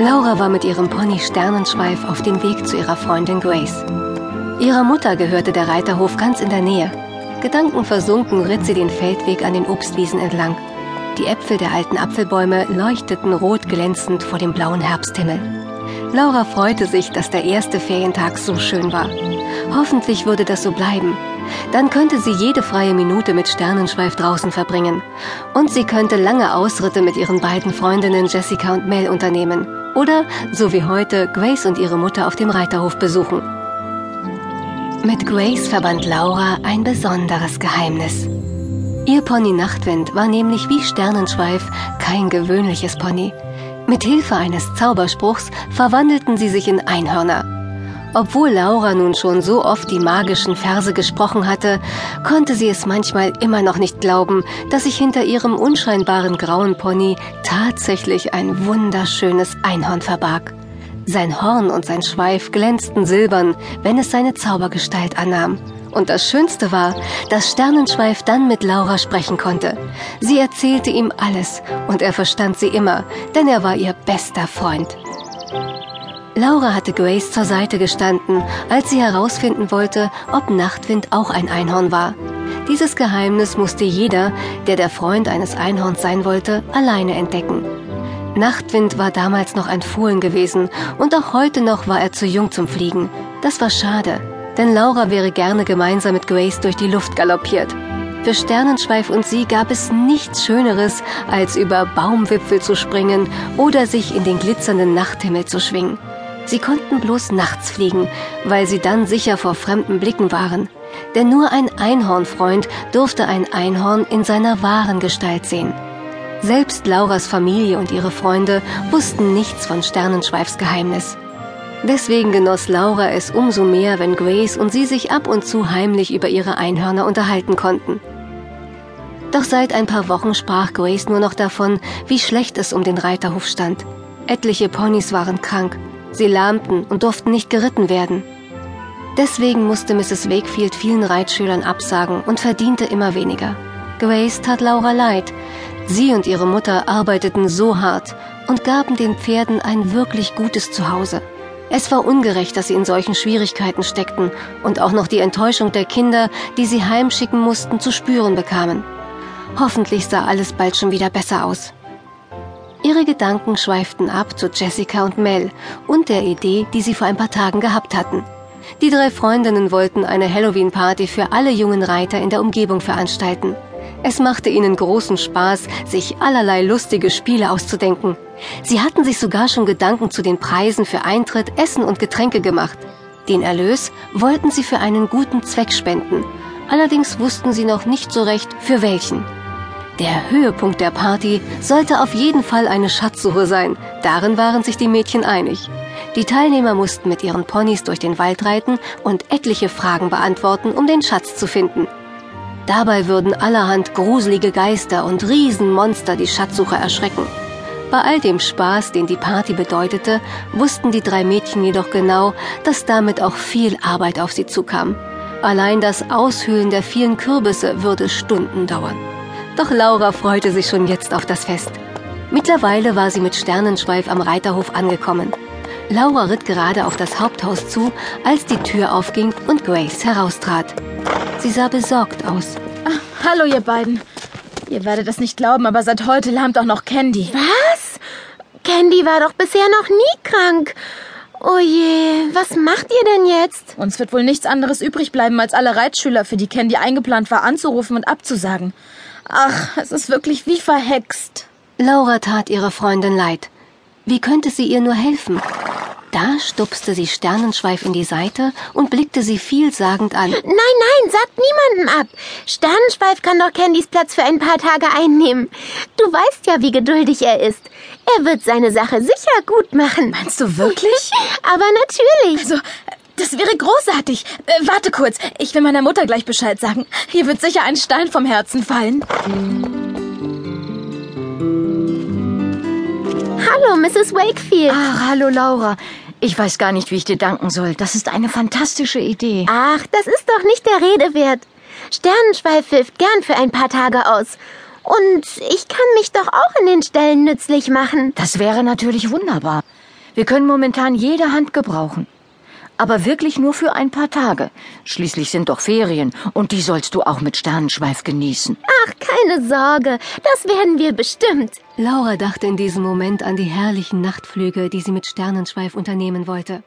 Laura war mit ihrem Pony Sternenschweif auf dem Weg zu ihrer Freundin Grace. Ihrer Mutter gehörte der Reiterhof ganz in der Nähe. Gedankenversunken ritt sie den Feldweg an den Obstwiesen entlang. Die Äpfel der alten Apfelbäume leuchteten rot glänzend vor dem blauen Herbsthimmel. Laura freute sich, dass der erste Ferientag so schön war. Hoffentlich würde das so bleiben. Dann könnte sie jede freie Minute mit Sternenschweif draußen verbringen. Und sie könnte lange Ausritte mit ihren beiden Freundinnen Jessica und Mel unternehmen. Oder, so wie heute, Grace und ihre Mutter auf dem Reiterhof besuchen. Mit Grace verband Laura ein besonderes Geheimnis. Ihr Pony Nachtwind war nämlich wie Sternenschweif kein gewöhnliches Pony. Mit Hilfe eines Zauberspruchs verwandelten sie sich in Einhörner. Obwohl Laura nun schon so oft die magischen Verse gesprochen hatte, konnte sie es manchmal immer noch nicht glauben, dass sich hinter ihrem unscheinbaren grauen Pony tatsächlich ein wunderschönes Einhorn verbarg. Sein Horn und sein Schweif glänzten silbern, wenn es seine Zaubergestalt annahm. Und das Schönste war, dass Sternenschweif dann mit Laura sprechen konnte. Sie erzählte ihm alles und er verstand sie immer, denn er war ihr bester Freund. Laura hatte Grace zur Seite gestanden, als sie herausfinden wollte, ob Nachtwind auch ein Einhorn war. Dieses Geheimnis musste jeder, der der Freund eines Einhorns sein wollte, alleine entdecken. Nachtwind war damals noch ein Fohlen gewesen und auch heute noch war er zu jung zum Fliegen. Das war schade denn Laura wäre gerne gemeinsam mit Grace durch die Luft galoppiert. Für Sternenschweif und sie gab es nichts Schöneres, als über Baumwipfel zu springen oder sich in den glitzernden Nachthimmel zu schwingen. Sie konnten bloß nachts fliegen, weil sie dann sicher vor fremden Blicken waren. Denn nur ein Einhornfreund durfte ein Einhorn in seiner wahren Gestalt sehen. Selbst Lauras Familie und ihre Freunde wussten nichts von Sternenschweifs Geheimnis. Deswegen genoss Laura es umso mehr, wenn Grace und sie sich ab und zu heimlich über ihre Einhörner unterhalten konnten. Doch seit ein paar Wochen sprach Grace nur noch davon, wie schlecht es um den Reiterhof stand. Etliche Ponys waren krank, sie lahmten und durften nicht geritten werden. Deswegen musste Mrs. Wakefield vielen Reitschülern absagen und verdiente immer weniger. Grace tat Laura leid. Sie und ihre Mutter arbeiteten so hart und gaben den Pferden ein wirklich gutes Zuhause. Es war ungerecht, dass sie in solchen Schwierigkeiten steckten und auch noch die Enttäuschung der Kinder, die sie heimschicken mussten, zu spüren bekamen. Hoffentlich sah alles bald schon wieder besser aus. Ihre Gedanken schweiften ab zu Jessica und Mel und der Idee, die sie vor ein paar Tagen gehabt hatten. Die drei Freundinnen wollten eine Halloween-Party für alle jungen Reiter in der Umgebung veranstalten. Es machte ihnen großen Spaß, sich allerlei lustige Spiele auszudenken. Sie hatten sich sogar schon Gedanken zu den Preisen für Eintritt, Essen und Getränke gemacht. Den Erlös wollten sie für einen guten Zweck spenden. Allerdings wussten sie noch nicht so recht, für welchen. Der Höhepunkt der Party sollte auf jeden Fall eine Schatzsuche sein. Darin waren sich die Mädchen einig. Die Teilnehmer mussten mit ihren Ponys durch den Wald reiten und etliche Fragen beantworten, um den Schatz zu finden. Dabei würden allerhand gruselige Geister und Riesenmonster die Schatzsucher erschrecken. Bei all dem Spaß, den die Party bedeutete, wussten die drei Mädchen jedoch genau, dass damit auch viel Arbeit auf sie zukam. Allein das Aushöhlen der vielen Kürbisse würde Stunden dauern. Doch Laura freute sich schon jetzt auf das Fest. Mittlerweile war sie mit Sternenschweif am Reiterhof angekommen. Laura ritt gerade auf das Haupthaus zu, als die Tür aufging und Grace heraustrat. Sie sah besorgt aus. Ach, hallo, ihr beiden. Ihr werdet es nicht glauben, aber seit heute lahmt auch noch Candy. Was? Candy war doch bisher noch nie krank. Oh je, was macht ihr denn jetzt? Uns wird wohl nichts anderes übrig bleiben, als alle Reitschüler, für die Candy eingeplant war, anzurufen und abzusagen. Ach, es ist wirklich wie verhext. Laura tat ihrer Freundin leid. Wie könnte sie ihr nur helfen? Da stupste sie Sternenschweif in die Seite und blickte sie vielsagend an. Nein, nein, sagt niemanden ab. Sternenschweif kann doch Candys Platz für ein paar Tage einnehmen. Du weißt ja, wie geduldig er ist. Er wird seine Sache sicher gut machen. Meinst du wirklich? Aber natürlich. Also, das wäre großartig. Äh, warte kurz, ich will meiner Mutter gleich Bescheid sagen. Hier wird sicher ein Stein vom Herzen fallen. Hallo, Mrs. Wakefield. Ach, hallo, Laura. Ich weiß gar nicht, wie ich dir danken soll. Das ist eine fantastische Idee. Ach, das ist doch nicht der Rede wert. Sternenschweif hilft gern für ein paar Tage aus. Und ich kann mich doch auch in den Ställen nützlich machen. Das wäre natürlich wunderbar. Wir können momentan jede Hand gebrauchen. Aber wirklich nur für ein paar Tage. Schließlich sind doch Ferien und die sollst du auch mit Sternenschweif genießen. Ach, keine Sorge, das werden wir bestimmt. Laura dachte in diesem Moment an die herrlichen Nachtflüge, die sie mit Sternenschweif unternehmen wollte.